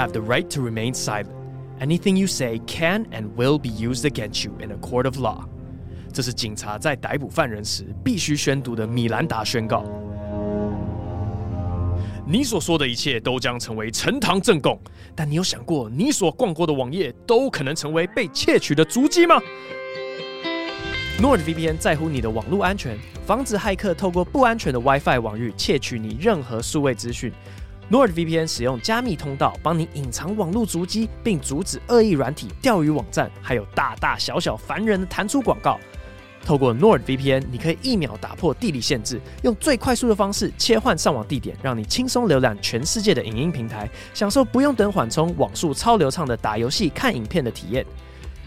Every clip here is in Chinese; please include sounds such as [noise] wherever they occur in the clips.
have the right to remain silent. Anything you say can and will be used against you in a court of law. 这是警察在逮捕犯人时必须宣读的米兰达宣告。你所说的一切都将成为呈堂证供，但你有想过，你所逛过的网页都可能成为被窃取的足迹吗？NordVPN 在乎你的网络安全，防止骇客透过不安全的 WiFi 网域窃取你任何数位资讯。NordVPN 使用加密通道帮你隐藏网络足迹，并阻止恶意软体、钓鱼网站，还有大大小小烦人的弹出广告。透过 NordVPN，你可以一秒打破地理限制，用最快速的方式切换上网地点，让你轻松浏览全世界的影音平台，享受不用等缓冲、网速超流畅的打游戏、看影片的体验。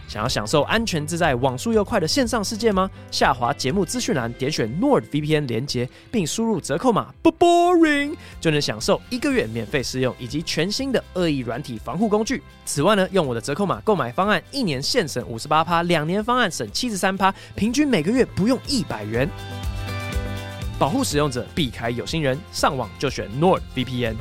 想要享受安全自在、网速又快的线上世界吗？下滑节目资讯栏，点选 NordVPN 连结，并输入折扣码不 boring，就能享受一个月免费试用以及全新的恶意软体防护工具。此外呢，用我的折扣码购买方案，一年现省五十八趴，两年方案省七十三趴，平均每个月不用一百元。保护使用者，避开有心人，上网就选 NordVPN。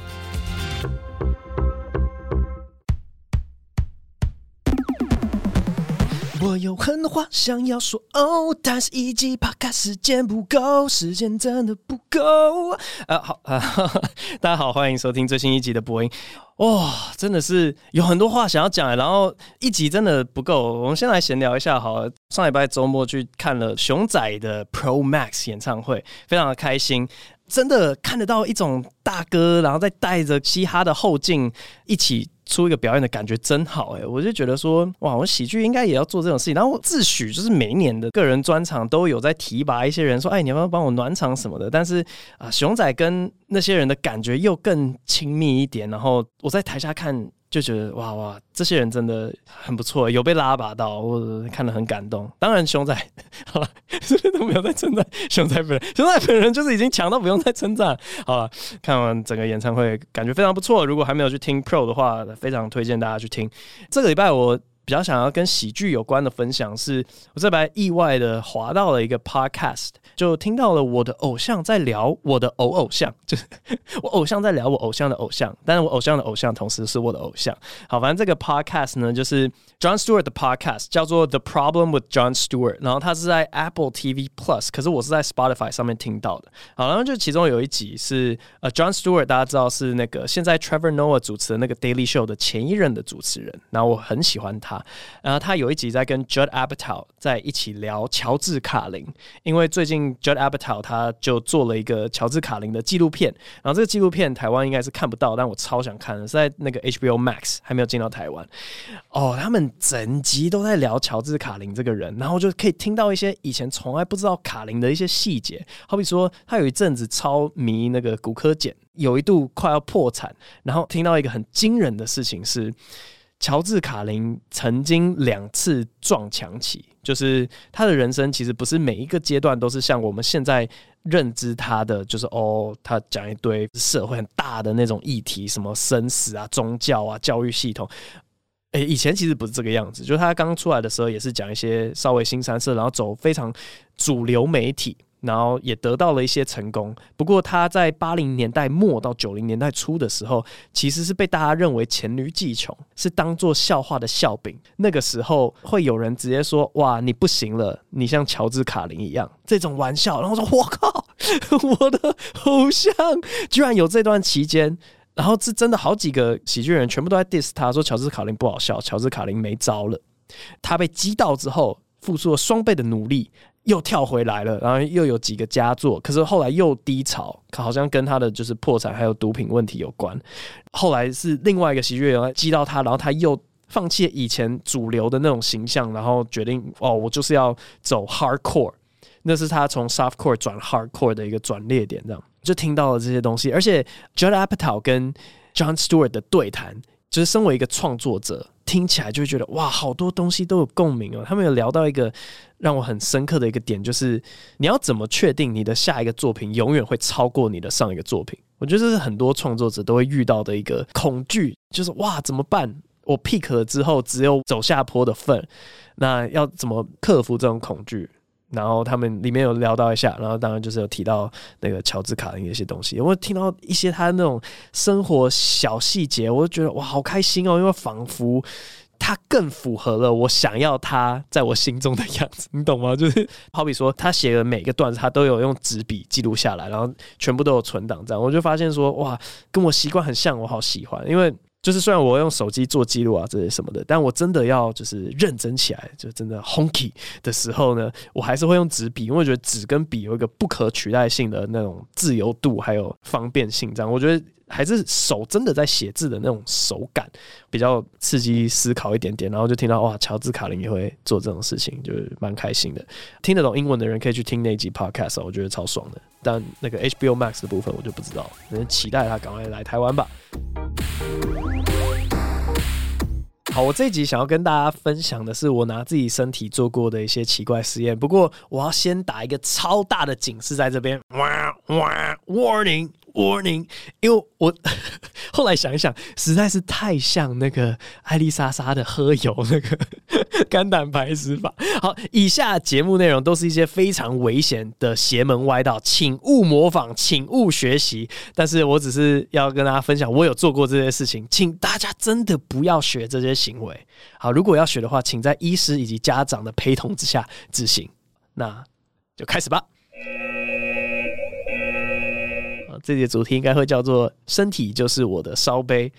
我有很多话想要说哦，但是一集怕赶时间不够，时间真的不够。啊，好啊，大家好，欢迎收听最新一集的播音。哇、真的是有很多话想要讲，然后一集真的不够。我们先来闲聊一下好。上礼拜周末去看了熊仔的 Pro Max 演唱会，非常的开心。真的看得到一种大哥，然后再带着嘻哈的后劲一起出一个表演的感觉，真好哎！我就觉得说，哇，我喜剧应该也要做这种事情。然后我自诩就是每一年的个人专场都有在提拔一些人，说，哎，你要不要帮我暖场什么的？但是啊，熊仔跟那些人的感觉又更亲密一点。然后我在台下看。就觉得哇哇，这些人真的很不错，有被拉拔到，我看得很感动。当然，熊仔 [laughs] 好了，是不是都没有在称赞熊仔本人？[laughs] 熊仔本人就是已经强到不用再称赞。好了，看完整个演唱会，感觉非常不错。如果还没有去听 Pro 的话，非常推荐大家去听。这个礼拜我。比较想要跟喜剧有关的分享是，是我这边意外的滑到了一个 podcast，就听到了我的偶像在聊我的偶偶像，[laughs] 就是我偶像在聊我偶像的偶像，但是我偶像的偶像同时是我的偶像。好，反正这个 podcast 呢，就是 John Stewart 的 podcast，叫做 The Problem with John Stewart，然后它是在 Apple TV Plus，可是我是在 Spotify 上面听到的。好，然后就其中有一集是呃 John Stewart，大家知道是那个现在 Trevor Noah 主持的那个 Daily Show 的前一任的主持人，然后我很喜欢他。然后他有一集在跟 Judd Apatow 在一起聊乔治卡林，因为最近 Judd Apatow 他就做了一个乔治卡林的纪录片，然后这个纪录片台湾应该是看不到，但我超想看的，是在那个 HBO Max 还没有进到台湾。哦，他们整集都在聊乔治卡林这个人，然后就可以听到一些以前从来不知道卡林的一些细节，好比说他有一阵子超迷那个骨科碱，有一度快要破产，然后听到一个很惊人的事情是。乔治卡林曾经两次撞墙期，就是他的人生其实不是每一个阶段都是像我们现在认知他的，就是哦，他讲一堆社会很大的那种议题，什么生死啊、宗教啊、教育系统。诶，以前其实不是这个样子，就是他刚出来的时候也是讲一些稍微新三色，然后走非常主流媒体。然后也得到了一些成功，不过他在八零年代末到九零年代初的时候，其实是被大家认为黔驴技穷，是当做笑话的笑柄。那个时候会有人直接说：“哇，你不行了，你像乔治卡林一样。”这种玩笑，然后说：“ [laughs] 我靠，我的偶像居然有这段期间。”然后是真的好几个喜剧人全部都在 diss 他说：“乔治卡林不好笑，乔治卡林没招了。”他被击倒之后，付出了双倍的努力。又跳回来了，然后又有几个佳作，可是后来又低潮，好像跟他的就是破产还有毒品问题有关。后来是另外一个喜剧人击到他，然后他又放弃以前主流的那种形象，然后决定哦，我就是要走 hardcore，那是他从 softcore 转 hardcore 的一个转捩点，这样就听到了这些东西。而且 Judd Apatow 跟 John Stewart 的对谈，就是身为一个创作者。听起来就会觉得哇，好多东西都有共鸣哦。他们有聊到一个让我很深刻的一个点，就是你要怎么确定你的下一个作品永远会超过你的上一个作品？我觉得这是很多创作者都会遇到的一个恐惧，就是哇，怎么办？我 pick 了之后只有走下坡的份，那要怎么克服这种恐惧？然后他们里面有聊到一下，然后当然就是有提到那个乔治卡林的一些东西。我听到一些他那种生活小细节，我就觉得哇，好开心哦，因为仿佛他更符合了我想要他在我心中的样子，你懂吗？[laughs] 就是好比说他写的每个段子，他都有用纸笔记录下来，然后全部都有存档，这样我就发现说哇，跟我习惯很像，我好喜欢，因为。就是虽然我用手机做记录啊，这些什么的，但我真的要就是认真起来，就真的 honky 的时候呢，我还是会用纸笔，因为我觉得纸跟笔有一个不可取代性的那种自由度还有方便性。这样，我觉得还是手真的在写字的那种手感比较刺激思考一点点。然后就听到哇，乔治卡林也会做这种事情，就是蛮开心的。听得懂英文的人可以去听那集 podcast，我觉得超爽的。但那个 HBO Max 的部分我就不知道，能期待他赶快来台湾吧。好，我这一集想要跟大家分享的是我拿自己身体做过的一些奇怪实验。不过我要先打一个超大的警示在这边，哇哇，warning。Warning，因为我 [laughs] 后来想一想，实在是太像那个艾丽莎莎的喝油那个 [laughs] 肝胆排石法。好，以下节目内容都是一些非常危险的邪门歪道，请勿模仿，请勿学习。但是我只是要跟大家分享，我有做过这些事情，请大家真的不要学这些行为。好，如果要学的话，请在医师以及家长的陪同之下执行。那就开始吧。这节主题应该会叫做“身体就是我的烧杯”。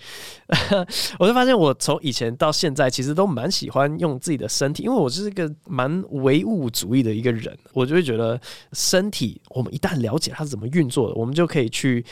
[laughs] 我就发现，我从以前到现在，其实都蛮喜欢用自己的身体，因为我是一个蛮唯物主义的一个人。我就会觉得，身体我们一旦了解它是怎么运作的，我们就可以去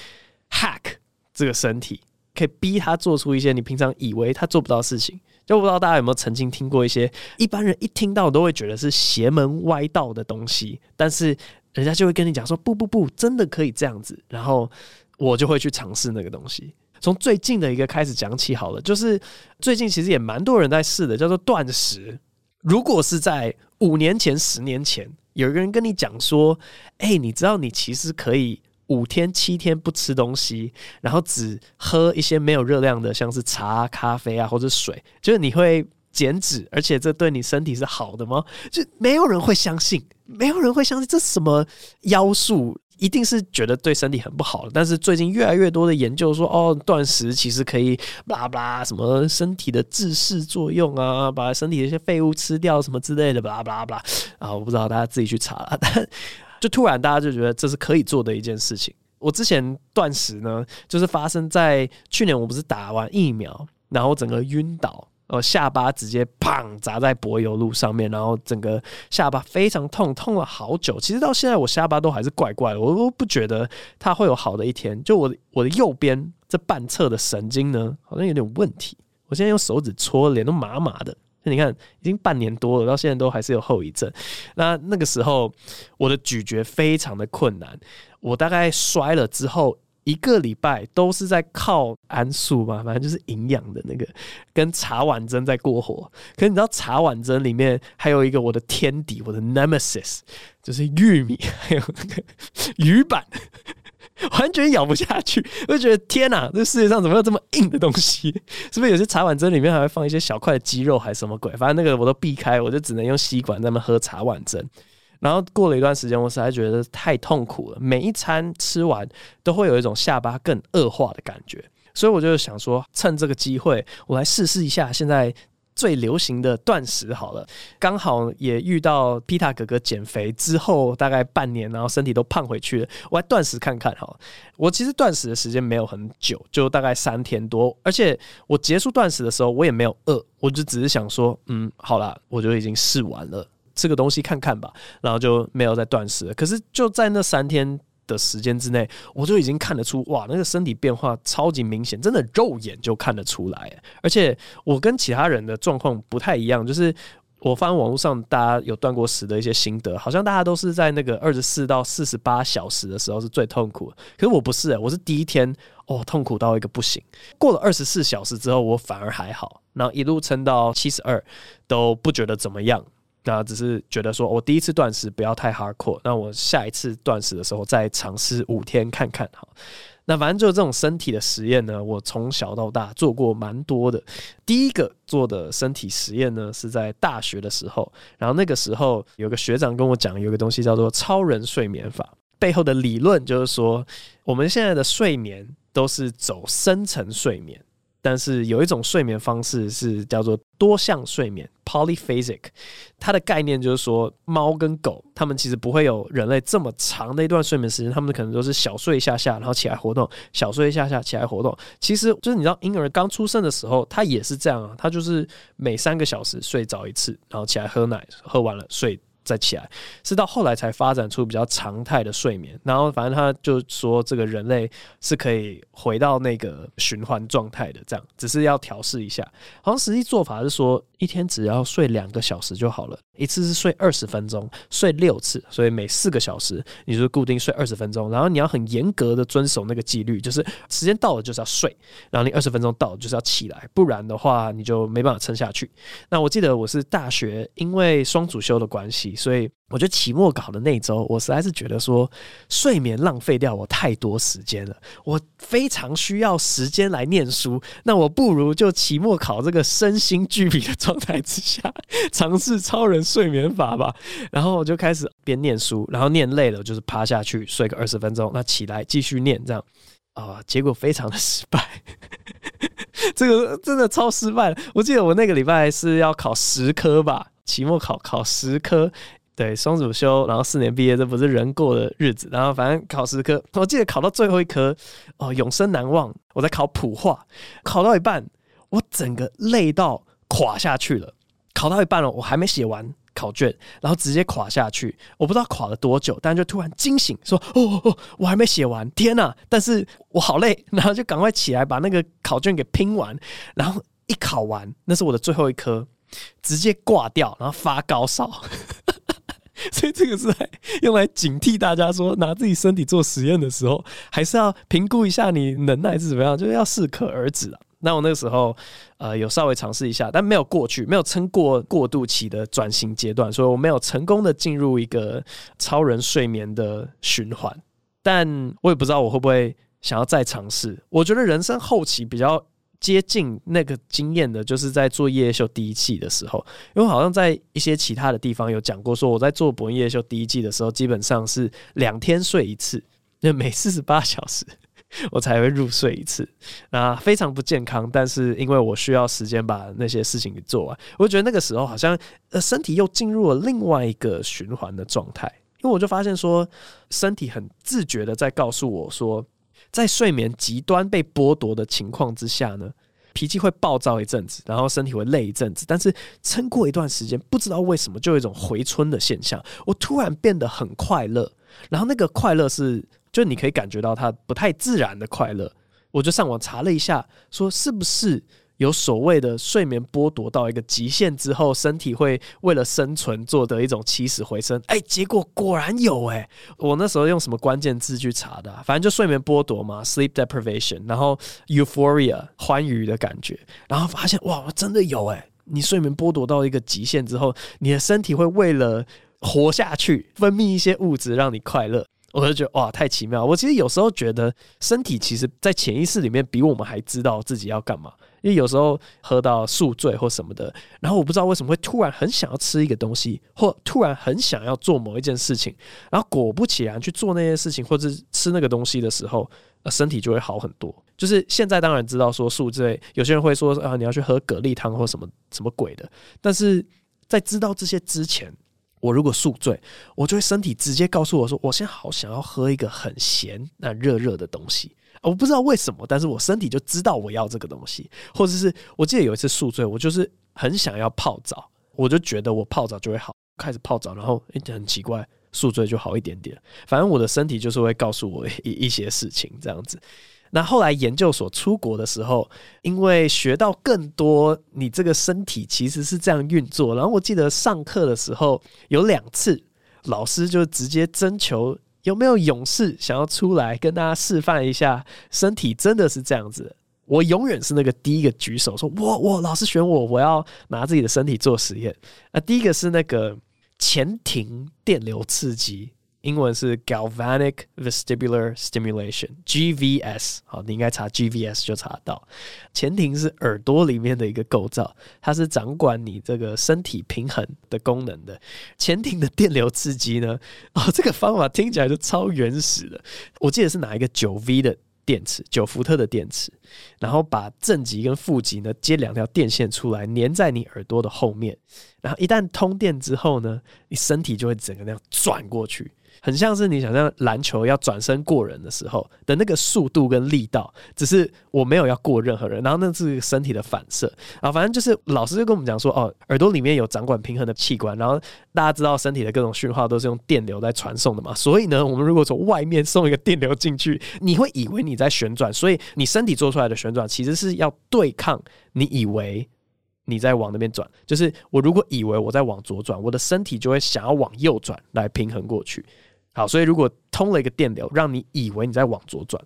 hack 这个身体，可以逼它做出一些你平常以为它做不到的事情。就不知道大家有没有曾经听过一些一般人一听到都会觉得是邪门歪道的东西，但是。人家就会跟你讲说，不不不，真的可以这样子，然后我就会去尝试那个东西。从最近的一个开始讲起好了，就是最近其实也蛮多人在试的，叫做断食。如果是在五年前、十年前，有一个人跟你讲说，哎，你知道你其实可以五天、七天不吃东西，然后只喝一些没有热量的，像是茶、咖啡啊或者水，就是你会。减脂，而且这对你身体是好的吗？就没有人会相信，没有人会相信这什么妖术，一定是觉得对身体很不好。但是最近越来越多的研究说，哦，断食其实可以，巴拉巴拉，什么身体的自噬作用啊，把身体的一些废物吃掉什么之类的，巴拉巴拉巴拉。啊，我不知道大家自己去查了。但就突然大家就觉得这是可以做的一件事情。我之前断食呢，就是发生在去年，我不是打完疫苗，然后整个晕倒。呃，下巴直接砰砸在柏油路上面，然后整个下巴非常痛，痛了好久。其实到现在我下巴都还是怪怪的，我都不觉得它会有好的一天。就我我的右边这半侧的神经呢，好像有点问题。我现在用手指戳，脸都麻麻的。那你看，已经半年多了，到现在都还是有后遗症。那那个时候我的咀嚼非常的困难，我大概摔了之后。一个礼拜都是在靠安素嘛，反正就是营养的那个，跟茶碗蒸在过活。可是你知道茶碗蒸里面还有一个我的天敌，我的 nemesis，就是玉米，还有那个 [laughs] 鱼板，完全咬不下去。我就觉得天哪，这世界上怎么有这么硬的东西？是不是有些茶碗蒸里面还会放一些小块的鸡肉，还是什么鬼？反正那个我都避开，我就只能用吸管在那喝茶碗蒸。然后过了一段时间，我实在觉得太痛苦了。每一餐吃完都会有一种下巴更恶化的感觉，所以我就想说，趁这个机会，我来试试一下现在最流行的断食好了。刚好也遇到皮塔哥哥减肥之后大概半年，然后身体都胖回去了，我来断食看看哈。我其实断食的时间没有很久，就大概三天多，而且我结束断食的时候，我也没有饿，我就只是想说，嗯，好啦，我就已经试完了。吃个东西看看吧，然后就没有再断食。可是就在那三天的时间之内，我就已经看得出，哇，那个身体变化超级明显，真的肉眼就看得出来。而且我跟其他人的状况不太一样，就是我发现网络上大家有断过食的一些心得，好像大家都是在那个二十四到四十八小时的时候是最痛苦。可是我不是，我是第一天哦，痛苦到一个不行。过了二十四小时之后，我反而还好，然后一路撑到七十二都不觉得怎么样。那只是觉得说，我第一次断食不要太 hardcore，那我下一次断食的时候再尝试五天看看哈。那反正就这种身体的实验呢，我从小到大做过蛮多的。第一个做的身体实验呢，是在大学的时候。然后那个时候有个学长跟我讲，有个东西叫做超人睡眠法，背后的理论就是说，我们现在的睡眠都是走深层睡眠。但是有一种睡眠方式是叫做多项睡眠 （polyphasic），它的概念就是说，猫跟狗它们其实不会有人类这么长的一段睡眠时间，它们可能都是小睡一下下，然后起来活动，小睡一下下，起来活动。其实就是你知道，婴儿刚出生的时候，它也是这样啊，它就是每三个小时睡着一次，然后起来喝奶，喝完了睡。再起来，是到后来才发展出比较常态的睡眠。然后，反正他就说，这个人类是可以回到那个循环状态的，这样只是要调试一下。好像实际做法是说，一天只要睡两个小时就好了，一次是睡二十分钟，睡六次，所以每四个小时你就固定睡二十分钟。然后你要很严格的遵守那个纪律，就是时间到了就是要睡，然后你二十分钟到了就是要起来，不然的话你就没办法撑下去。那我记得我是大学因为双主修的关系。所以我觉得期末考的那周，我实在是觉得说睡眠浪费掉我太多时间了。我非常需要时间来念书，那我不如就期末考这个身心俱疲的状态之下，尝试超人睡眠法吧。然后我就开始边念书，然后念累了就是趴下去睡个二十分钟，那起来继续念，这样啊、结果非常的失败。[laughs] 这个真的超失败。我记得我那个礼拜是要考十科吧。期末考考十科，对，双主修，然后四年毕业，这不是人过的日子。然后反正考十科，我记得考到最后一科，哦，永生难忘。我在考普化，考到一半，我整个累到垮下去了。考到一半了，我还没写完考卷，然后直接垮下去。我不知道垮了多久，但就突然惊醒，说：“哦哦，我还没写完，天哪！”但是我好累，然后就赶快起来把那个考卷给拼完。然后一考完，那是我的最后一科。直接挂掉，然后发高烧，[laughs] 所以这个是用来警惕大家说，拿自己身体做实验的时候，还是要评估一下你能耐是怎么样，就是要适可而止啊。那我那个时候，呃，有稍微尝试一下，但没有过去，没有撑过过渡期的转型阶段，所以我没有成功的进入一个超人睡眠的循环。但我也不知道我会不会想要再尝试。我觉得人生后期比较。接近那个经验的，就是在做夜秀第一季的时候，因为好像在一些其他的地方有讲过，说我在做博夜秀第一季的时候，基本上是两天睡一次，就 [laughs] 每四十八小时我才会入睡一次，那非常不健康。但是因为我需要时间把那些事情给做完，我觉得那个时候好像呃身体又进入了另外一个循环的状态，因为我就发现说身体很自觉的在告诉我说。在睡眠极端被剥夺的情况之下呢，脾气会暴躁一阵子，然后身体会累一阵子，但是撑过一段时间，不知道为什么就有一种回春的现象，我突然变得很快乐，然后那个快乐是，就你可以感觉到它不太自然的快乐，我就上网查了一下，说是不是？有所谓的睡眠剥夺到一个极限之后，身体会为了生存做的一种起死回生。哎，结果果然有哎！我那时候用什么关键字去查的？反正就睡眠剥夺嘛，sleep deprivation，然后 euphoria 欢愉的感觉，然后发现哇，真的有哎！你睡眠剥夺到一个极限之后，你的身体会为了活下去分泌一些物质让你快乐。我就觉得哇，太奇妙！我其实有时候觉得身体其实在潜意识里面比我们还知道自己要干嘛。因为有时候喝到宿醉或什么的，然后我不知道为什么会突然很想要吃一个东西，或突然很想要做某一件事情，然后果不其然去做那些事情或者吃那个东西的时候，呃，身体就会好很多。就是现在当然知道说宿醉，有些人会说啊，你要去喝蛤蜊汤或什么什么鬼的，但是在知道这些之前，我如果宿醉，我就会身体直接告诉我说，我现在好想要喝一个很咸那热热的东西。我不知道为什么，但是我身体就知道我要这个东西，或者是我记得有一次宿醉，我就是很想要泡澡，我就觉得我泡澡就会好，开始泡澡，然后，很奇怪，宿醉就好一点点。反正我的身体就是会告诉我一一些事情这样子。那后来研究所出国的时候，因为学到更多，你这个身体其实是这样运作。然后我记得上课的时候有两次，老师就直接征求。有没有勇士想要出来跟大家示范一下？身体真的是这样子。我永远是那个第一个举手说，我我老师选我，我要拿自己的身体做实验。那第一个是那个前庭电流刺激，英文是 Galvanic Vestibular Stimulation（GVS）。好，你应该查 GVS 就查得到。前庭是耳朵里面的一个构造，它是掌管你这个身体平衡的功能的。前庭的电流刺激呢？哦，这个方法听起来就超原始的。我记得是拿一个九 V 的。电池九伏特的电池，然后把正极跟负极呢接两条电线出来，粘在你耳朵的后面，然后一旦通电之后呢，你身体就会整个那样转过去。很像是你想象篮球要转身过人的时候的那个速度跟力道，只是我没有要过任何人，然后那是身体的反射啊。反正就是老师就跟我们讲说，哦，耳朵里面有掌管平衡的器官，然后大家知道身体的各种讯号都是用电流在传送的嘛，所以呢，我们如果从外面送一个电流进去，你会以为你在旋转，所以你身体做出来的旋转其实是要对抗你以为你在往那边转，就是我如果以为我在往左转，我的身体就会想要往右转来平衡过去。好，所以如果通了一个电流，让你以为你在往左转，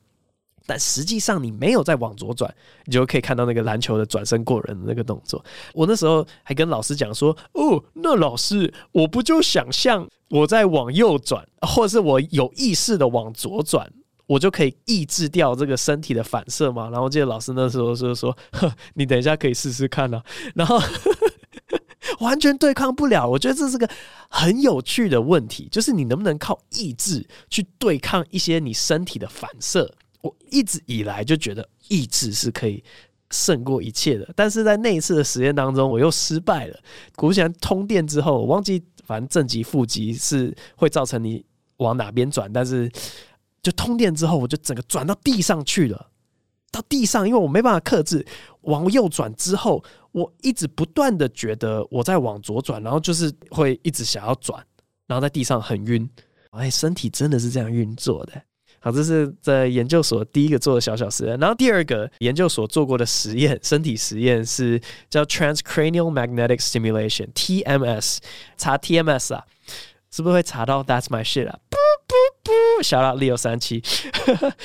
但实际上你没有在往左转，你就可以看到那个篮球的转身过人的那个动作。我那时候还跟老师讲说：“哦，那老师，我不就想象我在往右转，或者是我有意识的往左转，我就可以抑制掉这个身体的反射吗？”然后记得老师那时候就说：“ [laughs] 呵，你等一下可以试试看啊。”然后。完全对抗不了，我觉得这是个很有趣的问题，就是你能不能靠意志去对抗一些你身体的反射？我一直以来就觉得意志是可以胜过一切的，但是在那一次的实验当中，我又失败了。果不其然，通电之后，我忘记反正正极负极是会造成你往哪边转，但是就通电之后，我就整个转到地上去了。到地上，因为我没办法克制，往右转之后，我一直不断的觉得我在往左转，然后就是会一直想要转，然后在地上很晕。哎，身体真的是这样运作的。好，这是在研究所第一个做的小小实验，然后第二个研究所做过的实验，身体实验是叫 Transcranial Magnetic Stimulation（TMS）。查 TMS 啊，是不是会查到 That's my shit 啊？不，不不，小老 Leo 三七，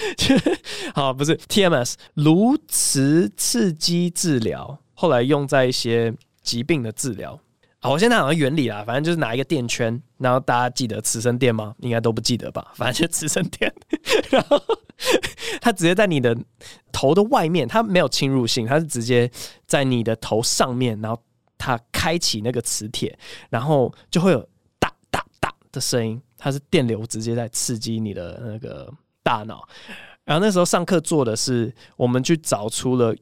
[laughs] 好，不是 TMS 颅磁刺激治疗，后来用在一些疾病的治疗。好，我现在好像原理啦，反正就是拿一个电圈，然后大家记得磁生电吗？应该都不记得吧？[laughs] 反正就磁生电，[laughs] 然后它直接在你的头的外面，它没有侵入性，它是直接在你的头上面，然后它开启那个磁铁，然后就会有哒哒哒的声音。它是电流直接在刺激你的那个大脑，然后那时候上课做的是，我们去找出了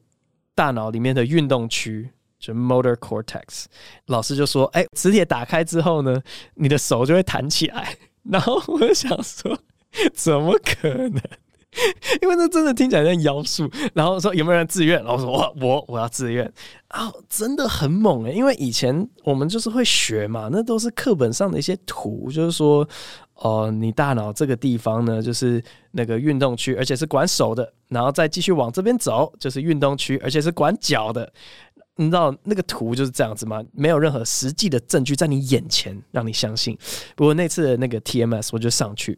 大脑里面的运动区，就 motor cortex。老师就说：“哎，磁铁打开之后呢，你的手就会弹起来。”然后我想说：“怎么可能？” [laughs] 因为那真的听起来像妖术，然后说有没有人自愿？然后说我我我要自愿啊，真的很猛诶。因为以前我们就是会学嘛，那都是课本上的一些图，就是说哦、你大脑这个地方呢，就是那个运动区，而且是管手的，然后再继续往这边走，就是运动区，而且是管脚的。你知道那个图就是这样子吗？没有任何实际的证据在你眼前让你相信。不过那次的那个 TMS，我就上去，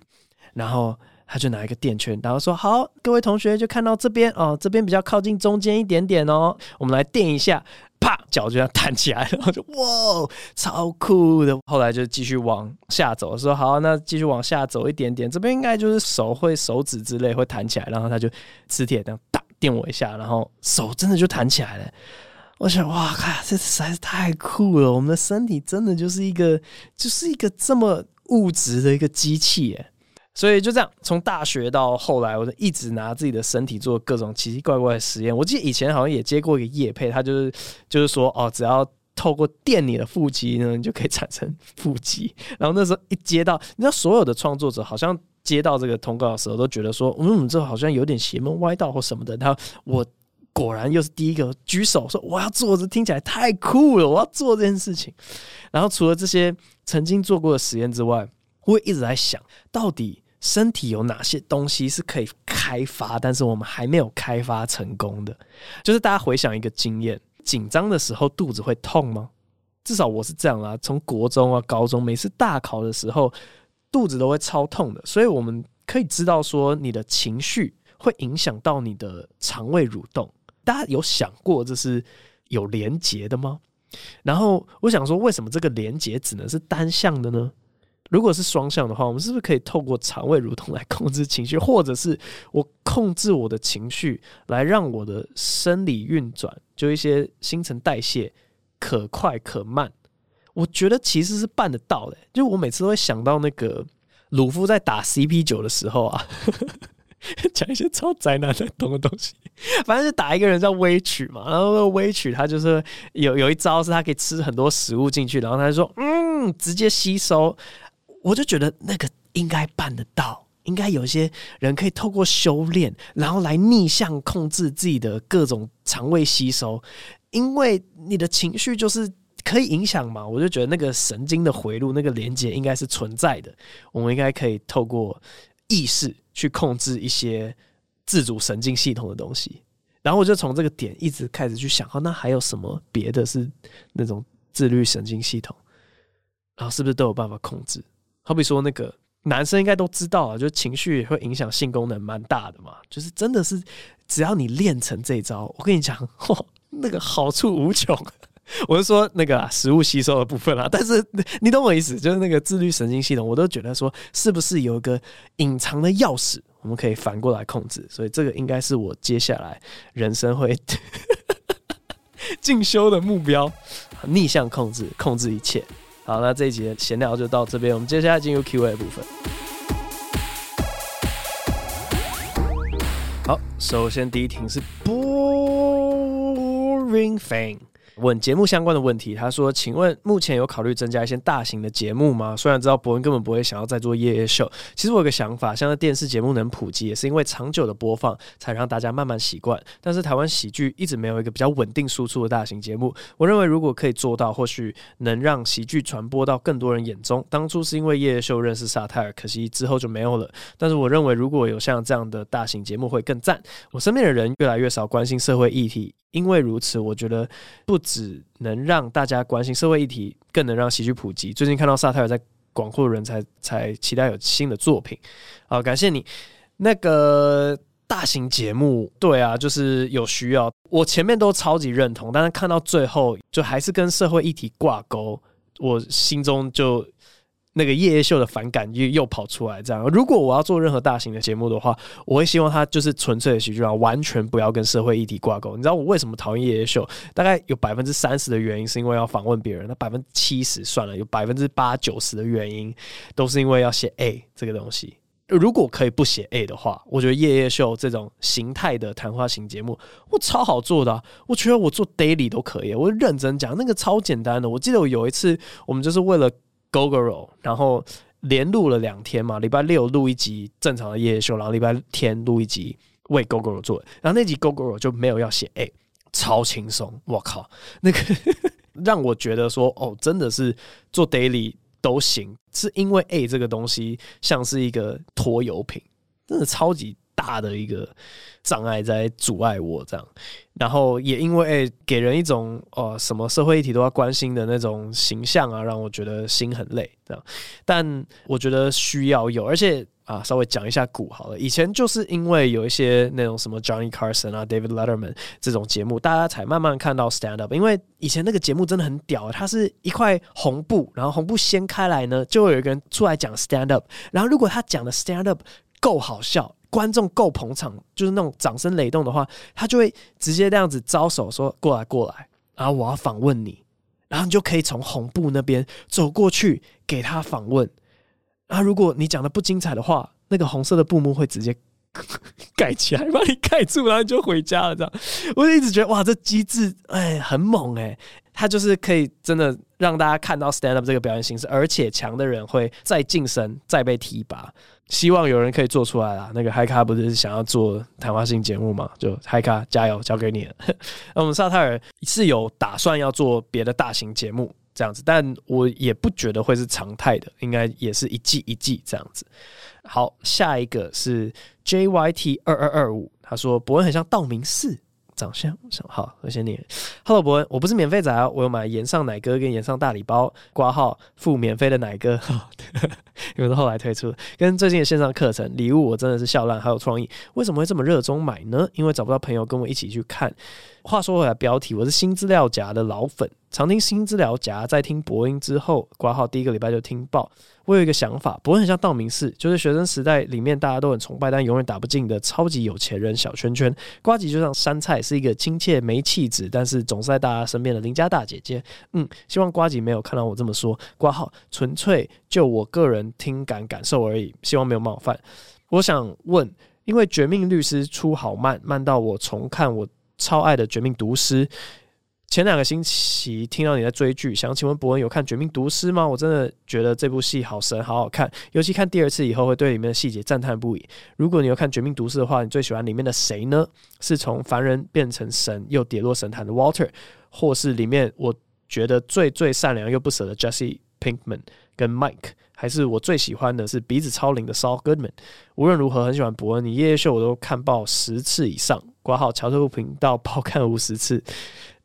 然后。他就拿一个电圈，然后说：“好，各位同学就看到这边哦，这边比较靠近中间一点点哦，我们来电一下，啪，脚就要弹起来了，然后就哇，超酷的。后来就继续往下走，说好，那继续往下走一点点，这边应该就是手会手指之类会弹起来，然后他就磁铁这样打电我一下，然后手真的就弹起来了。我想，哇，看这实在是太酷了，我们的身体真的就是一个，就是一个这么物质的一个机器耶。”所以就这样，从大学到后来，我就一直拿自己的身体做各种奇奇怪怪的实验。我记得以前好像也接过一个业配，他就是就是说，哦，只要透过电你的腹肌呢，你就可以产生腹肌。然后那时候一接到，你知道，所有的创作者好像接到这个通告的时候，都觉得说，嗯，这好像有点邪门歪道或什么的。然后我果然又是第一个举手说，我要做，这听起来太酷了，我要做这件事情。然后除了这些曾经做过的实验之外，我也一直在想到底。身体有哪些东西是可以开发，但是我们还没有开发成功的？就是大家回想一个经验：紧张的时候肚子会痛吗？至少我是这样啦。从国中啊、高中，每次大考的时候，肚子都会超痛的。所以我们可以知道说，你的情绪会影响到你的肠胃蠕动。大家有想过这是有连结的吗？然后我想说，为什么这个连结只能是单向的呢？如果是双向的话，我们是不是可以透过肠胃蠕动来控制情绪，或者是我控制我的情绪，来让我的生理运转，就一些新陈代谢可快可慢？我觉得其实是办得到的。就我每次都会想到那个鲁夫在打 CP 九的时候啊。讲一些超宅男才懂的东西，反正是打一个人叫威曲嘛，然后威曲他就是有有一招是他可以吃很多食物进去，然后他就说嗯，直接吸收，我就觉得那个应该办得到，应该有些人可以透过修炼，然后来逆向控制自己的各种肠胃吸收，因为你的情绪就是可以影响嘛，我就觉得那个神经的回路那个连接应该是存在的，我们应该可以透过意识。去控制一些自主神经系统的东西，然后我就从这个点一直开始去想，哦，那还有什么别的是那种自律神经系统，然后是不是都有办法控制？好比说那个男生应该都知道啊，就情绪会影响性功能蛮大的嘛，就是真的是只要你练成这一招，我跟你讲，嚯，[laughs] 那个好处无穷。我是说那个、啊、食物吸收的部分啦，但是你懂我意思，就是那个自律神经系统，我都觉得说是不是有一个隐藏的钥匙，我们可以反过来控制，所以这个应该是我接下来人生会 [laughs] 进修的目标，逆向控制，控制一切。好，那这一节闲聊就到这边，我们接下来进入 Q&A 部分。好，首先第一题是 Boring Fang。问节目相关的问题，他说：“请问目前有考虑增加一些大型的节目吗？虽然知道博恩根本不会想要再做夜夜秀，其实我有个想法，像是电视节目能普及，也是因为长久的播放才让大家慢慢习惯。但是台湾喜剧一直没有一个比较稳定输出的大型节目，我认为如果可以做到，或许能让喜剧传播到更多人眼中。当初是因为夜夜秀认识萨泰尔，可惜之后就没有了。但是我认为如果有像这样的大型节目会更赞。我身边的人越来越少关心社会议题。”因为如此，我觉得不只能让大家关心社会议题，更能让喜剧普及。最近看到萨泰尔在广阔人才，才期待有新的作品。好，感谢你。那个大型节目，对啊，就是有需要。我前面都超级认同，但是看到最后，就还是跟社会议题挂钩，我心中就。那个夜夜秀的反感又又跑出来，这样。如果我要做任何大型的节目的话，我会希望它就是纯粹的喜剧，完全不要跟社会议题挂钩。你知道我为什么讨厌夜夜秀？大概有百分之三十的原因是因为要访问别人，那百分之七十算了，有百分之八九十的原因都是因为要写 A 这个东西。如果可以不写 A 的话，我觉得夜夜秀这种形态的谈话型节目，我超好做的。我觉得我做 daily 都可以，我认真讲，那个超简单的。我记得我有一次，我们就是为了。Gogoro，然后连录了两天嘛，礼拜六录一集正常的夜夜秀，然后礼拜天录一集为 Gogoro 做，然后那集 Gogoro 就没有要写 A，超轻松，我靠，[laughs] 那个让我觉得说哦，真的是做 daily 都行，是因为 A 这个东西像是一个拖油瓶，真的超级。大的一个障碍在阻碍我这样，然后也因为给人一种呃什么社会议题都要关心的那种形象啊，让我觉得心很累这样。但我觉得需要有，而且啊，稍微讲一下鼓好了。以前就是因为有一些那种什么 Johnny Carson 啊、David Letterman 这种节目，大家才慢慢看到 stand up。因为以前那个节目真的很屌，它是一块红布，然后红布掀开来呢，就会有一个人出来讲 stand up。然后如果他讲的 stand up 够好笑。观众够捧场，就是那种掌声雷动的话，他就会直接这样子招手说：“过来，过来。”然后我要访问你，然后你就可以从红布那边走过去给他访问。然后如果你讲的不精彩的话，那个红色的布幕会直接 [laughs] 盖起来，把你盖住，然后你就回家了。这样，我就一直觉得哇，这机制哎很猛哎，他就是可以真的让大家看到 stand up 这个表演形式，而且强的人会再晋升，再被提拔。希望有人可以做出来啦。那个嗨咖不是想要做谈话性节目吗？就嗨咖加油，交给你了。[laughs] 那我们萨泰尔是有打算要做别的大型节目这样子，但我也不觉得会是常态的，应该也是一季一季这样子。好，下一个是 JYT 二二二五，他说博恩很像道明寺长相，好，我先念。Hello，博恩，我不是免费仔哦，我有买盐上奶哥跟盐上大礼包，挂号付免费的奶哥。[laughs] 因为是后来推出，跟最近的线上课程礼物，我真的是笑烂，还有创意。为什么会这么热衷买呢？因为找不到朋友跟我一起去看。话说回来，标题我是新资料夹的老粉，常听新资料夹，在听博音之后，挂号第一个礼拜就听爆。我有一个想法，博恩很像道明寺，就是学生时代里面大家都很崇拜，但永远打不进的超级有钱人小圈圈。瓜吉就像杉菜，是一个亲切没气质，但是总是在大家身边的邻家大姐姐。嗯，希望瓜吉没有看到我这么说。挂号纯粹就我个人听感感受而已，希望没有冒犯。我想问，因为《绝命律师》出好慢，慢到我重看我超爱的《绝命毒师》。前两个星期听到你在追剧，想请问博文有看《绝命毒师》吗？我真的觉得这部戏好神，好好看，尤其看第二次以后会对里面的细节赞叹不已。如果你有看《绝命毒师》的话，你最喜欢里面的谁呢？是从凡人变成神又跌落神坛的 Walter，或是里面我觉得最最善良又不舍的 Jesse Pinkman 跟 Mike，还是我最喜欢的是鼻子超灵的 Saul Goodman？无论如何，很喜欢博恩，你夜夜秀我都看爆十次以上，挂号乔特布频道爆看五十次。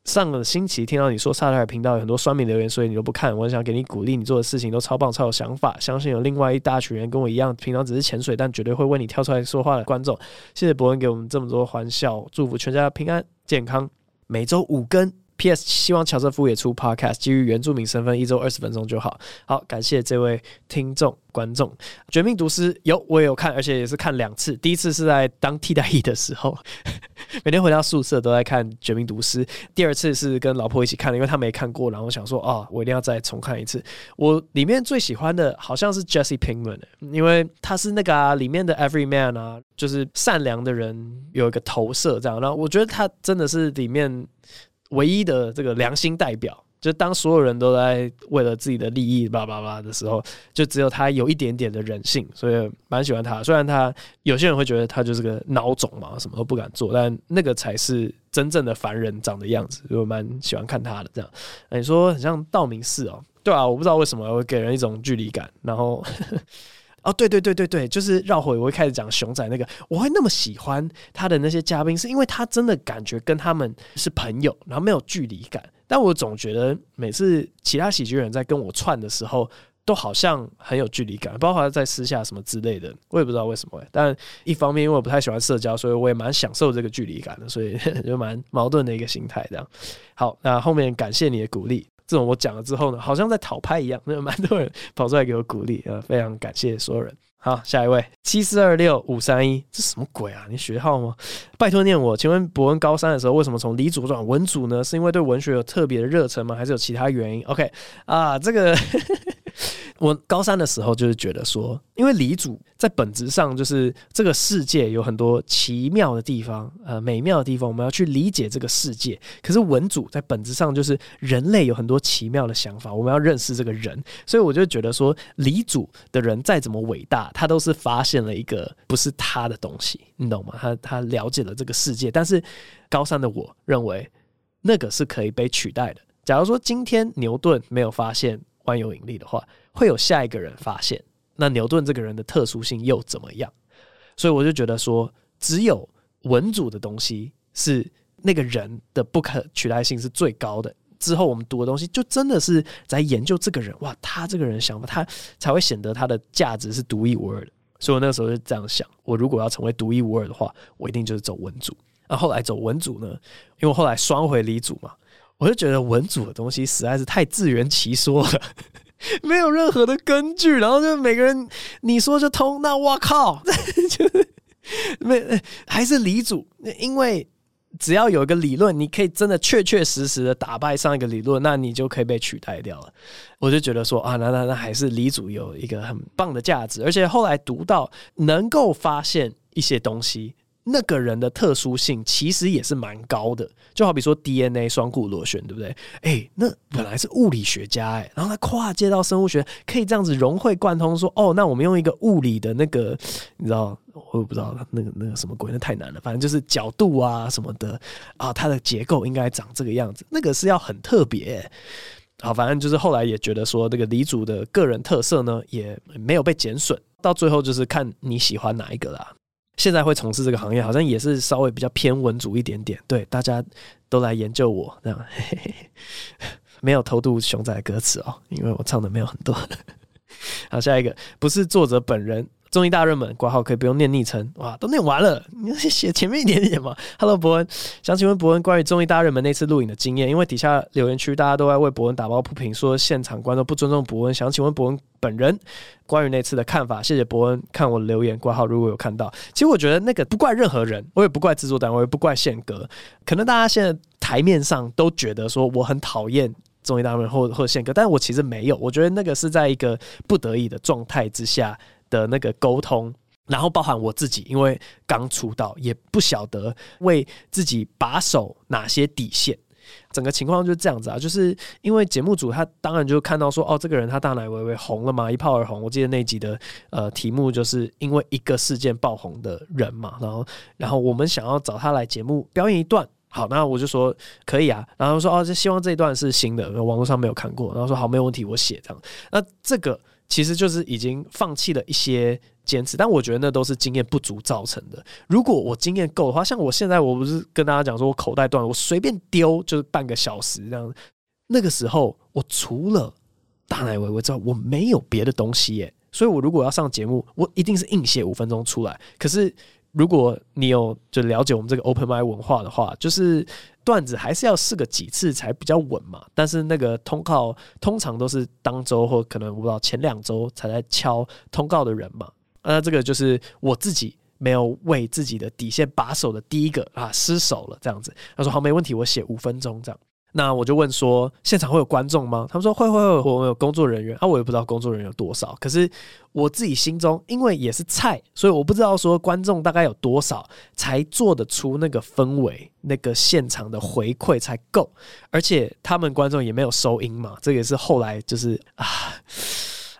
上个星期听到你说萨泰尔频道有很多酸民留言，所以你都不看。我想给你鼓励，你做的事情都超棒、超有想法。相信有另外一大群人跟我一样，平常只是潜水，但绝对会为你跳出来说话的观众。谢谢博恩给我们这么多欢笑，祝福全家平安健康。每周五更。P.S. 希望乔瑟夫也出 Podcast，基于原住民身份，一周二十分钟就好。好，感谢这位听众观众。《绝命毒师》有我也有看，而且也是看两次。第一次是在当替代役的时候，[laughs] 每天回到宿舍都在看《绝命毒师》。第二次是跟老婆一起看的，因为他没看过，然后我想说啊、哦，我一定要再重看一次。我里面最喜欢的好像是 Jesse Pinkman，因为他是那个、啊、里面的 Everyman 啊，就是善良的人有一个投射这样。然后我觉得他真的是里面。唯一的这个良心代表，就当所有人都在为了自己的利益叭叭叭的时候，就只有他有一点点的人性，所以蛮喜欢他。虽然他有些人会觉得他就是个孬种嘛，什么都不敢做，但那个才是真正的凡人长的样子，我蛮喜欢看他的这样。你说很像道明寺哦，对啊，我不知道为什么会给人一种距离感，然后。[laughs] 哦，对对对对对，就是绕回我一开始讲熊仔那个，我会那么喜欢他的那些嘉宾，是因为他真的感觉跟他们是朋友，然后没有距离感。但我总觉得每次其他喜剧人在跟我串的时候，都好像很有距离感，包括在私下什么之类的，我也不知道为什么。但一方面因为我不太喜欢社交，所以我也蛮享受这个距离感的，所以 [laughs] 就蛮矛盾的一个心态这样。好，那后面感谢你的鼓励。这种我讲了之后呢，好像在讨拍一样，有蛮多人跑出来给我鼓励，呃，非常感谢所有人。好，下一位七四二六五三一，这什么鬼啊？你学号吗？拜托念我。请问博恩高三的时候为什么从理组转文组呢？是因为对文学有特别的热忱吗？还是有其他原因？OK 啊，这个。我高三的时候就是觉得说，因为理主在本质上就是这个世界有很多奇妙的地方，呃，美妙的地方，我们要去理解这个世界。可是文组在本质上就是人类有很多奇妙的想法，我们要认识这个人。所以我就觉得说，理主的人再怎么伟大，他都是发现了一个不是他的东西，你懂吗？他他了解了这个世界，但是高三的我认为那个是可以被取代的。假如说今天牛顿没有发现万有引力的话，会有下一个人发现，那牛顿这个人的特殊性又怎么样？所以我就觉得说，只有文组的东西是那个人的不可取代性是最高的。之后我们读的东西，就真的是在研究这个人，哇，他这个人想法，他才会显得他的价值是独一无二的。所以我那个时候就这样想：我如果要成为独一无二的话，我一定就是走文组。那后来走文组呢？因为后来双回理组嘛。我就觉得文组的东西实在是太自圆其说了，[laughs] 没有任何的根据，然后就每个人你说就通，那我靠，[laughs] 就是没还是理组，因为只要有一个理论，你可以真的确确实实的打败上一个理论，那你就可以被取代掉了。我就觉得说啊，那那那还是理组有一个很棒的价值，而且后来读到能够发现一些东西。那个人的特殊性其实也是蛮高的，就好比说 DNA 双股螺旋，对不对？哎、那本来是物理学家哎、然后他跨界到生物学，可以这样子融会贯通说，哦，那我们用一个物理的那个，你知道，我也不知道那个那个什么鬼，那太难了，反正就是角度啊什么的啊，它的结构应该长这个样子，那个是要很特别、好，反正就是后来也觉得说，这个李祖的个人特色呢，也没有被减损，到最后就是看你喜欢哪一个啦。现在会从事这个行业，好像也是稍微比较偏文组一点点。对，大家都来研究我这样，嘿嘿嘿，没有偷渡熊仔的歌词哦，因为我唱的没有很多。[laughs] 好，下一个不是作者本人。综艺大热门，挂号可以不用念昵称，哇，都念完了，你写 [laughs] 前面一点点嘛。Hello，博恩，想请问博恩关于综艺大热门那次录影的经验，因为底下留言区大家都在为博恩打抱不平，说现场观众不尊重博恩，想请问博恩本人关于那次的看法。谢谢博恩看我留言挂号，如果有看到，其实我觉得那个不怪任何人，我也不怪制作单位，也不怪宪哥，可能大家现在台面上都觉得说我很讨厌综艺大热门或或宪哥，但我其实没有，我觉得那个是在一个不得已的状态之下。的那个沟通，然后包含我自己，因为刚出道，也不晓得为自己把守哪些底线。整个情况就是这样子啊，就是因为节目组他当然就看到说，哦，这个人他大奶微微红了嘛，一炮而红。我记得那集的呃题目就是因为一个事件爆红的人嘛，然后然后我们想要找他来节目表演一段，好，那我就说可以啊，然后说哦，就希望这一段是新的，网络上没有看过，然后说好，没有问题，我写这样。那这个。其实就是已经放弃了一些坚持，但我觉得那都是经验不足造成的。如果我经验够的话，像我现在，我不是跟大家讲说，我口袋断了，我随便丢就是半个小时这样。那个时候，我除了大奶围，我知道，我没有别的东西耶。所以我如果要上节目，我一定是硬写五分钟出来。可是如果你有就了解我们这个 open mic 文化的话，就是。段子还是要试个几次才比较稳嘛，但是那个通告通常都是当周或可能我不知道前两周才在敲通告的人嘛，那这个就是我自己没有为自己的底线把守的第一个啊，失手了这样子。他说好，没问题，我写五分钟这样。那我就问说，现场会有观众吗？他们说会会会，我们有工作人员啊，我也不知道工作人员有多少。可是我自己心中，因为也是菜，所以我不知道说观众大概有多少才做得出那个氛围，那个现场的回馈才够。而且他们观众也没有收音嘛，这也是后来就是啊，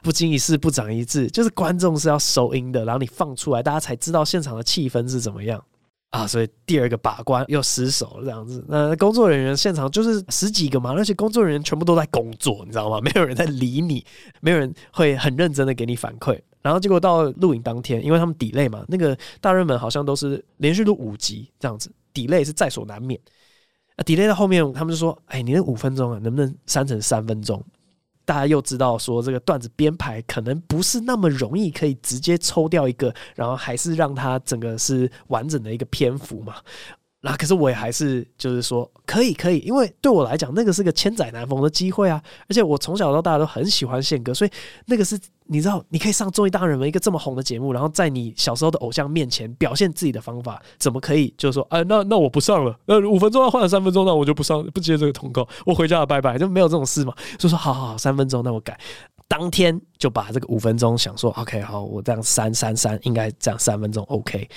不经一事不长一智，就是观众是要收音的，然后你放出来，大家才知道现场的气氛是怎么样。啊，所以第二个把关又失手，这样子。那工作人员现场就是十几个嘛，而且工作人员全部都在工作，你知道吗？[laughs] 没有人在理你，没有人会很认真的给你反馈。然后结果到录影当天，因为他们 delay 嘛，那个大热门好像都是连续录五集这样子，delay 是在所难免。啊，delay 到后面，他们就说：“哎，你那五分钟啊，能不能删成三分钟？”大家又知道说这个段子编排可能不是那么容易，可以直接抽掉一个，然后还是让它整个是完整的一个篇幅嘛。那可是我也还是就是说可以可以，因为对我来讲那个是个千载难逢的机会啊！而且我从小到大都很喜欢宪哥，所以那个是你知道，你可以上综艺大热门一个这么红的节目，然后在你小时候的偶像面前表现自己的方法，怎么可以就是说，哎，那那我不上了，那，五分钟要换了三分钟，那我就不上，不接这个通告，我回家了，拜拜，就没有这种事嘛。就说，好好好，三分钟，那我改，当天就把这个五分钟想说，OK，好，我这样删删删，应该这样三分钟，OK。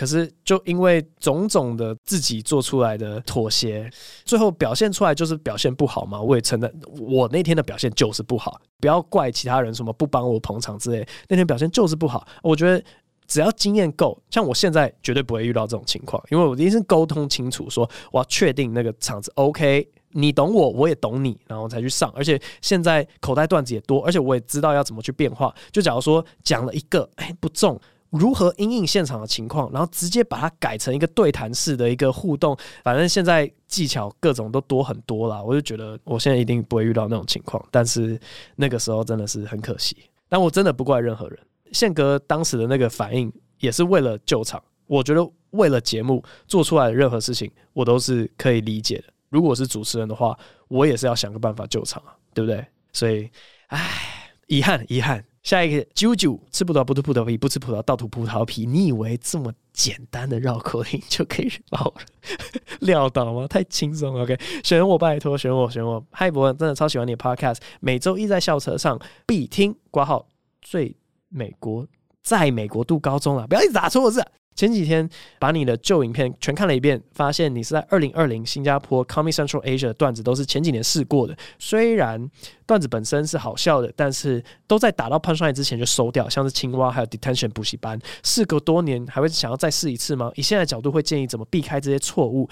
可是，就因为种种的自己做出来的妥协，最后表现出来就是表现不好嘛。我也承认，我那天的表现就是不好。不要怪其他人什么不帮我捧场之类，那天表现就是不好。我觉得只要经验够，像我现在绝对不会遇到这种情况，因为我一定是沟通清楚，说我要确定那个场子 OK，你懂我，我也懂你，然后才去上。而且现在口袋段子也多，而且我也知道要怎么去变化。就假如说讲了一个，哎，不中。如何因应现场的情况，然后直接把它改成一个对谈式的一个互动。反正现在技巧各种都多很多啦，我就觉得我现在一定不会遇到那种情况。但是那个时候真的是很可惜。但我真的不怪任何人。宪哥当时的那个反应也是为了救场。我觉得为了节目做出来的任何事情，我都是可以理解的。如果是主持人的话，我也是要想个办法救场啊，对不对？所以，唉，遗憾，遗憾。下一个啾啾，吃葡萄不吐葡萄皮，不吃葡萄倒吐葡萄皮。你以为这么简单的绕口令就可以把我撂倒吗？太轻松了。OK，选我拜托，选我，选我。嗨，博文，真的超喜欢你 Podcast，每周一在校车上必听。挂号最美国，在美国读高中了，不要一直打错字。前几天把你的旧影片全看了一遍，发现你是在二零二零新加坡 Comedy Central Asia 的段子都是前几年试过的。虽然段子本身是好笑的，但是都在打到 Punchline 之前就收掉，像是青蛙还有 Detention 补习班。事隔多年，还会想要再试一次吗？以现在的角度，会建议怎么避开这些错误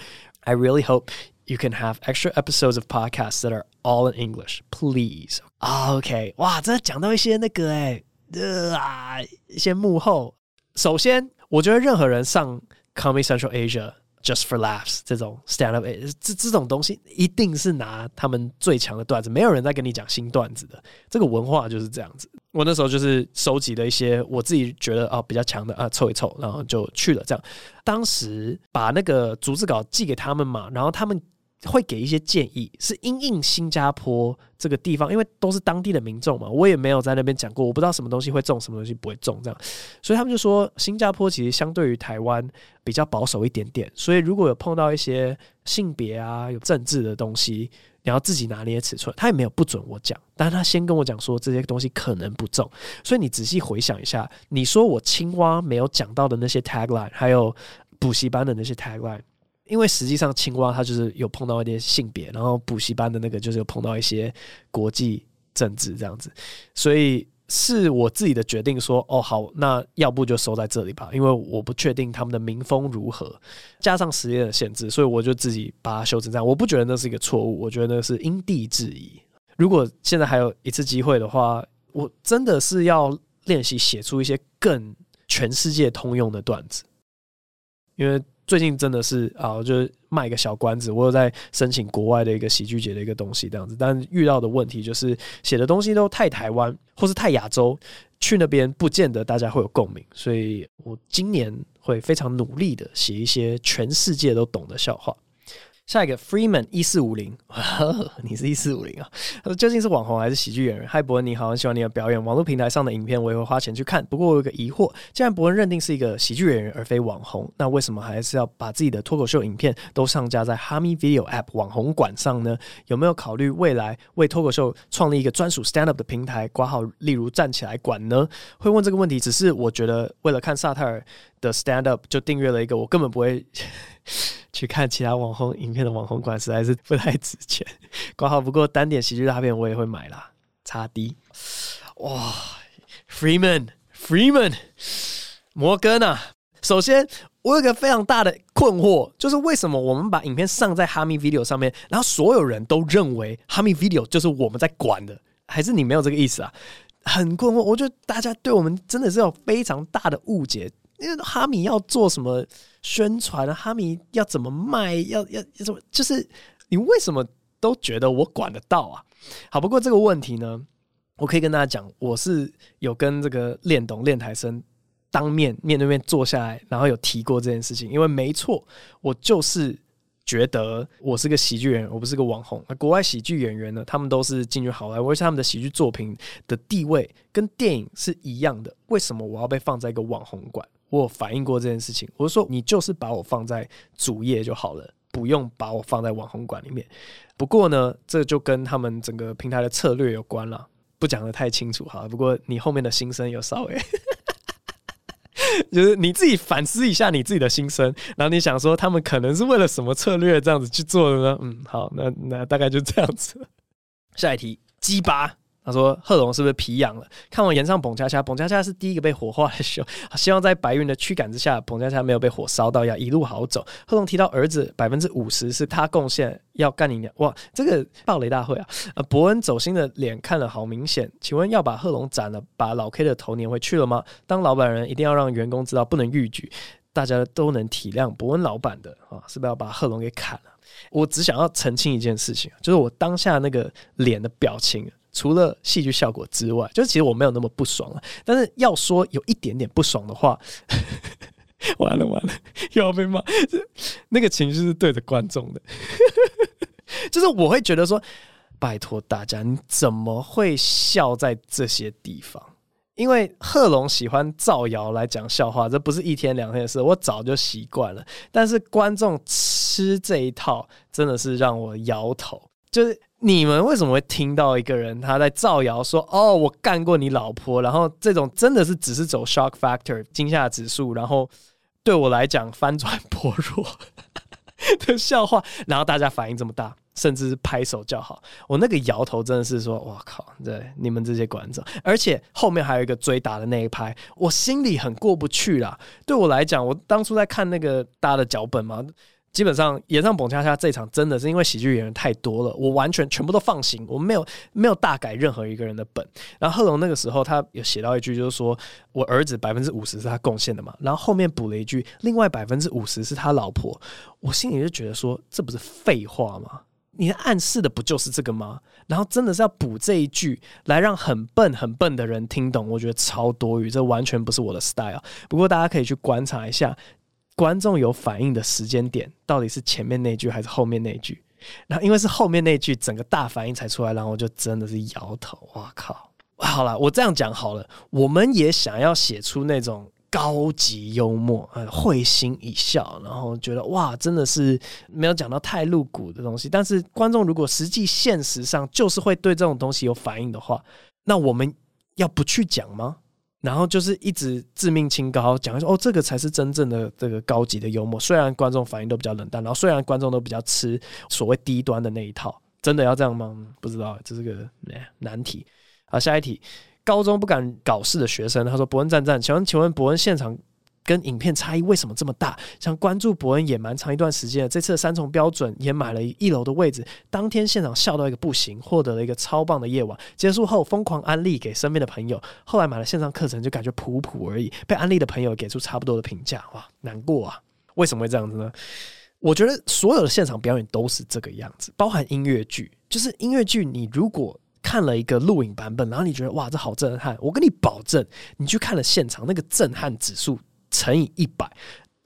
？I really hope you can have extra episodes of podcasts that are all in English, please. OK，哇，这讲到一些那个哎、欸，呃啊，一些幕后，首先。我觉得任何人上 Comedy Central Asia Just for laughs 这种 stand up，这这种东西一定是拿他们最强的段子，没有人在跟你讲新段子的。这个文化就是这样子。我那时候就是收集了一些我自己觉得啊比较强的啊凑一凑，然后就去了。这样，当时把那个逐字稿寄给他们嘛，然后他们。会给一些建议，是因应新加坡这个地方，因为都是当地的民众嘛，我也没有在那边讲过，我不知道什么东西会中，什么东西不会中，这样，所以他们就说新加坡其实相对于台湾比较保守一点点，所以如果有碰到一些性别啊、有政治的东西，你要自己拿捏尺寸。他也没有不准我讲，但他先跟我讲说这些东西可能不中，所以你仔细回想一下，你说我青蛙没有讲到的那些 tagline，还有补习班的那些 tagline。因为实际上青蛙它就是有碰到一点性别，然后补习班的那个就是有碰到一些国际政治这样子，所以是我自己的决定说，哦好，那要不就收在这里吧，因为我不确定他们的民风如何，加上时间的限制，所以我就自己把它修成这样。我不觉得那是一个错误，我觉得那是因地制宜。如果现在还有一次机会的话，我真的是要练习写出一些更全世界通用的段子，因为。最近真的是啊，我就卖个小关子，我有在申请国外的一个喜剧节的一个东西这样子，但遇到的问题就是写的东西都太台湾或是太亚洲，去那边不见得大家会有共鸣，所以我今年会非常努力的写一些全世界都懂的笑话。下一个 Freeman 一四五零，[laughs] 你是一四五零啊？他究竟是网红还是喜剧演员？嗨，伯恩你好，很喜欢你的表演。网络平台上的影片我也会花钱去看，不过我有个疑惑：既然伯恩认定是一个喜剧演员而非网红，那为什么还是要把自己的脱口秀影片都上架在哈密 Video App 网红馆上呢？有没有考虑未来为脱口秀创立一个专属 Stand Up 的平台，挂号例如站起来馆呢？会问这个问题，只是我觉得为了看萨泰尔的 Stand Up 就订阅了一个，我根本不会。[laughs] 去看其他网红影片的网红馆实在是不太值钱。挂号不过单点喜剧大片我也会买啦。差 D，哇，Freeman Freeman 摩根啊！首先我有个非常大的困惑，就是为什么我们把影片上在哈密 Video 上面，然后所有人都认为哈密 Video 就是我们在管的，还是你没有这个意思啊？很困惑，我觉得大家对我们真的是有非常大的误解。因为哈米要做什么宣传啊？哈米要怎么卖？要要要怎么？就是你为什么都觉得我管得到啊？好，不过这个问题呢，我可以跟大家讲，我是有跟这个练懂练台生当面面对面坐下来，然后有提过这件事情。因为没错，我就是觉得我是个喜剧演员，我不是个网红。那国外喜剧演员呢，他们都是进军好莱坞，而且他们的喜剧作品的地位跟电影是一样的。为什么我要被放在一个网红馆？我有反映过这件事情，我说你就是把我放在主页就好了，不用把我放在网红馆里面。不过呢，这就跟他们整个平台的策略有关了，不讲得太清楚哈。不过你后面的心声有稍微，[laughs] 就是你自己反思一下你自己的心声，然后你想说他们可能是为了什么策略这样子去做的呢？嗯，好，那那大概就这样子。下一题，鸡巴。他说：“贺龙是不是皮痒了？看完炎上彭恰恰，彭恰恰是第一个被火化的秀。[laughs] 希望在白云的驱赶之下，彭恰恰没有被火烧到，要一路好走。”贺龙提到儿子百分之五十是他贡献，要干你娘！哇，这个暴雷大会啊！呃，伯恩走心的脸看了好明显。请问要把贺龙斩了，把老 K 的头粘回去了吗？当老板人一定要让员工知道不能逾矩，大家都能体谅伯恩老板的啊，是不是要把贺龙给砍了？我只想要澄清一件事情，就是我当下那个脸的表情。除了戏剧效果之外，就是其实我没有那么不爽啊。但是要说有一点点不爽的话，[laughs] 完了完了，又要被骂。那个情绪是对着观众的，就是我会觉得说，拜托大家，你怎么会笑在这些地方？因为贺龙喜欢造谣来讲笑话，这不是一天两天的事，我早就习惯了。但是观众吃这一套，真的是让我摇头。就是你们为什么会听到一个人他在造谣说，哦，我干过你老婆，然后这种真的是只是走 shock factor 惊吓指数，然后对我来讲翻转薄弱 [laughs] 的笑话，然后大家反应这么大，甚至是拍手叫好，我那个摇头真的是说，哇靠，对你们这些观众，而且后面还有一个追打的那一拍，我心里很过不去啦。对我来讲，我当初在看那个大家的脚本嘛。基本上演上蹦恰恰这场真的是因为喜剧演员太多了，我完全全部都放行，我没有没有大改任何一个人的本。然后贺龙那个时候他有写到一句，就是说我儿子百分之五十是他贡献的嘛，然后后面补了一句，另外百分之五十是他老婆。我心里就觉得说，这不是废话吗？你暗示的不就是这个吗？然后真的是要补这一句来让很笨很笨的人听懂，我觉得超多余，这完全不是我的 style。不过大家可以去观察一下。观众有反应的时间点，到底是前面那句还是后面那句？然后因为是后面那句，整个大反应才出来，然后我就真的是摇头。哇靠！好了，我这样讲好了，我们也想要写出那种高级幽默，呃，会心一笑，然后觉得哇，真的是没有讲到太露骨的东西。但是观众如果实际现实上就是会对这种东西有反应的话，那我们要不去讲吗？然后就是一直自命清高，讲说哦，这个才是真正的这个高级的幽默。虽然观众反应都比较冷淡，然后虽然观众都比较吃所谓低端的那一套，真的要这样吗？不知道，这是个难题。好，下一题，高中不敢搞事的学生，他说：“伯恩赞赞，请问请问伯恩现场。”跟影片差异为什么这么大？想关注伯恩也蛮长一段时间了。这次的三重标准也买了一楼的位置，当天现场笑到一个不行，获得了一个超棒的夜晚。结束后疯狂安利给身边的朋友，后来买了线上课程就感觉普普而已。被安利的朋友给出差不多的评价，哇，难过啊！为什么会这样子呢？我觉得所有的现场表演都是这个样子，包含音乐剧，就是音乐剧。你如果看了一个录影版本，然后你觉得哇，这好震撼，我跟你保证，你去看了现场，那个震撼指数。乘以一百，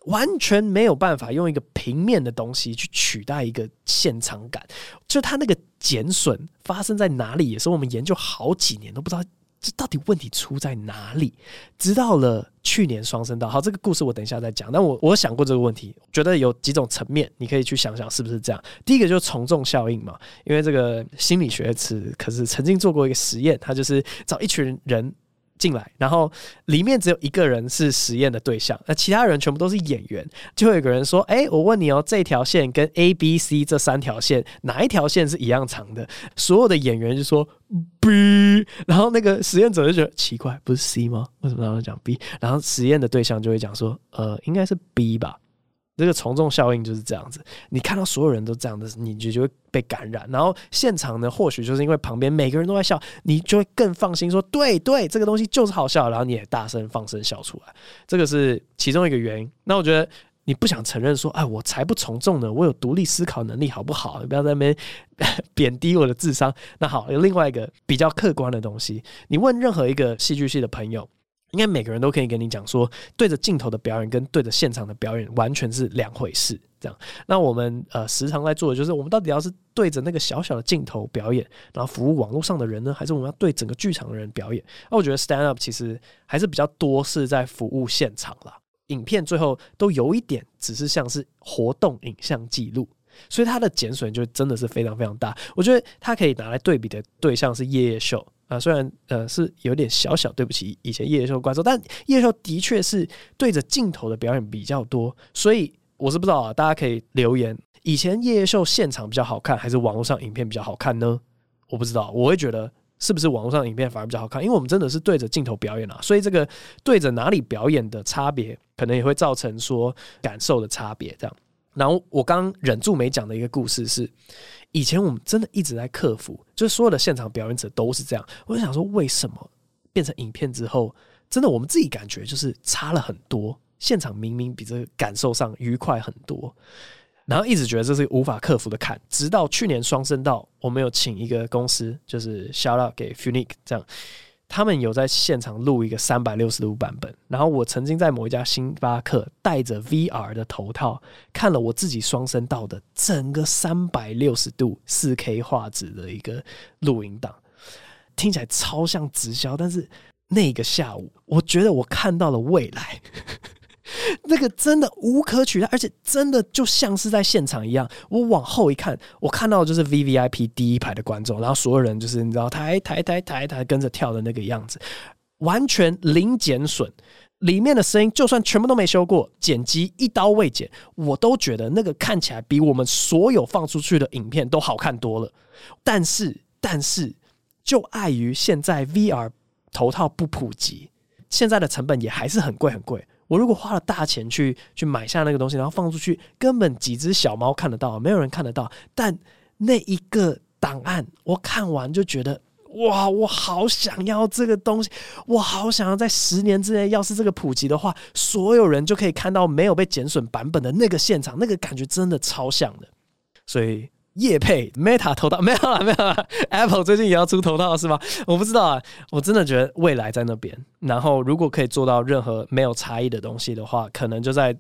完全没有办法用一个平面的东西去取代一个现场感。就它那个减损发生在哪里，也是我们研究好几年都不知道这到底问题出在哪里。直到了去年双声道，好，这个故事我等一下再讲。但我我想过这个问题，觉得有几种层面，你可以去想想是不是这样。第一个就是从众效应嘛，因为这个心理学词可是曾经做过一个实验，他就是找一群人。进来，然后里面只有一个人是实验的对象，那其他人全部都是演员。就会有个人说：“哎，我问你哦，这条线跟 A、B、C 这三条线哪一条线是一样长的？”所有的演员就说 B，[laughs] 然后那个实验者就觉得奇怪，不是 C 吗？为什么他们讲 B？然后实验的对象就会讲说：“呃，应该是 B 吧。”这个从众效应就是这样子，你看到所有人都这样的，你就就会被感染。然后现场呢，或许就是因为旁边每个人都在笑，你就会更放心说，对对，这个东西就是好笑。然后你也大声放声笑出来，这个是其中一个原因。那我觉得你不想承认说，哎，我才不从众呢，我有独立思考能力，好不好？你不要在那边 [laughs] 贬低我的智商。那好，有另外一个比较客观的东西，你问任何一个戏剧系的朋友。应该每个人都可以跟你讲说，对着镜头的表演跟对着现场的表演完全是两回事。这样，那我们呃时常在做的就是，我们到底要是对着那个小小的镜头表演，然后服务网络上的人呢，还是我们要对整个剧场的人表演？那我觉得 stand up 其实还是比较多是在服务现场啦。影片最后都有一点只是像是活动影像记录，所以它的减损就真的是非常非常大。我觉得它可以拿来对比的对象是夜夜秀。啊，虽然呃是有点小小对不起以前夜夜秀观众，但夜夜秀的确是对着镜头的表演比较多，所以我是不知道啊，大家可以留言，以前夜夜秀现场比较好看，还是网络上影片比较好看呢？我不知道，我会觉得是不是网络上影片反而比较好看，因为我们真的是对着镜头表演啊，所以这个对着哪里表演的差别，可能也会造成说感受的差别这样。然后我刚忍住没讲的一个故事是，以前我们真的一直在克服，就是所有的现场表演者都是这样。我就想说，为什么变成影片之后，真的我们自己感觉就是差了很多。现场明明比这个感受上愉快很多，然后一直觉得这是无法克服的坎。直到去年双声道，我们有请一个公司，就是 shout out 给 Funique 这样。他们有在现场录一个三百六十度版本，然后我曾经在某一家星巴克戴着 VR 的头套看了我自己双声道的整个三百六十度四 K 画质的一个录音档，听起来超像直销，但是那个下午我觉得我看到了未来。[laughs] 那个真的无可取代，而且真的就像是在现场一样。我往后一看，我看到的就是 VVIP 第一排的观众，然后所有人就是你知道抬抬抬抬抬跟着跳的那个样子，完全零减损。里面的声音就算全部都没修过，剪辑一刀未剪，我都觉得那个看起来比我们所有放出去的影片都好看多了。但是，但是就碍于现在 VR 头套不普及，现在的成本也还是很贵很贵。我如果花了大钱去去买下那个东西，然后放出去，根本几只小猫看得到，没有人看得到。但那一个档案，我看完就觉得，哇，我好想要这个东西，我好想要在十年之内，要是这个普及的话，所有人就可以看到没有被减损版本的那个现场，那个感觉真的超像的。所以。业配 Meta 头套 [laughs] 没有了，没有了。Apple 最近也要出头套是吗？我不知道啊。我真的觉得未来在那边。然后如果可以做到任何没有差异的东西的话，可能就在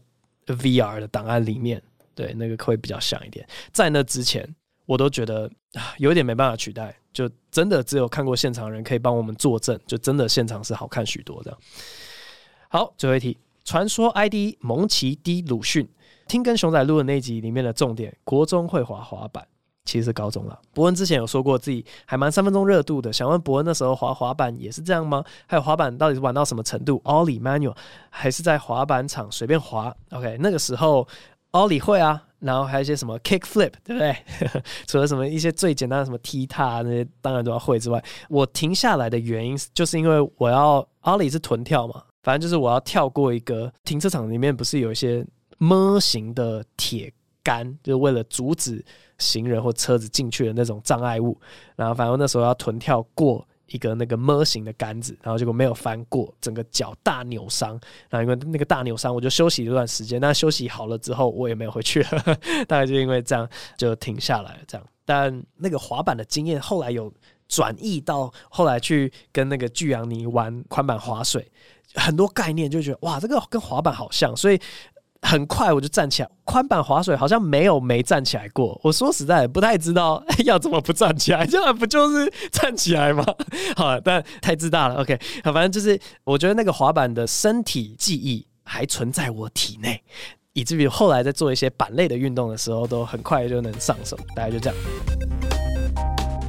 VR 的档案里面，对，那个会比较像一点。在那之前，我都觉得啊，有点没办法取代。就真的只有看过现场的人可以帮我们作证，就真的现场是好看许多的。好，最后一题，传说 ID 蒙奇 D 鲁迅。听跟熊仔录的那集里面的重点，国中会滑滑板，其实是高中了。博恩之前有说过自己还蛮三分钟热度的，想问博恩那时候滑滑板也是这样吗？还有滑板到底是玩到什么程度？Ollie manual 还是在滑板场随便滑？OK，那个时候 Ollie 会啊，然后还有一些什么 kick flip，对不对？[laughs] 除了什么一些最简单的什么踢踏那些，当然都要会之外，我停下来的原因就是因为我要 Ollie 是臀跳嘛，反正就是我要跳过一个停车场里面不是有一些。模型的铁杆，就是为了阻止行人或车子进去的那种障碍物。然后，反正那时候要臀跳过一个那个模型的杆子，然后结果没有翻过，整个脚大扭伤。然后因为那个大扭伤，我就休息一段时间。那休息好了之后，我也没有回去了，大概就因为这样就停下来了。这样，但那个滑板的经验后来有转移到后来去跟那个巨阳尼玩宽板滑水，很多概念就觉得哇，这个跟滑板好像，所以。很快我就站起来，宽板滑水好像没有没站起来过。我说实在不太知道要怎么不站起来，这样不就是站起来吗？[laughs] 好，但太自大了。OK，好，反正就是我觉得那个滑板的身体记忆还存在我体内，以至于后来在做一些板类的运动的时候，都很快就能上手。大概就这样。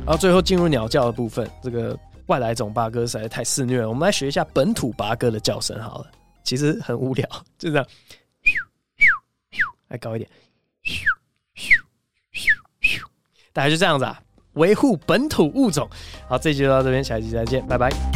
然后最后进入鸟叫的部分，这个外来种八哥实在太肆虐了。我们来学一下本土八哥的叫声好了，其实很无聊，就这样。再高一点，咻咻咻咻大概就这样子啊，维护本土物种。好，这集就到这边，下期再见，拜拜。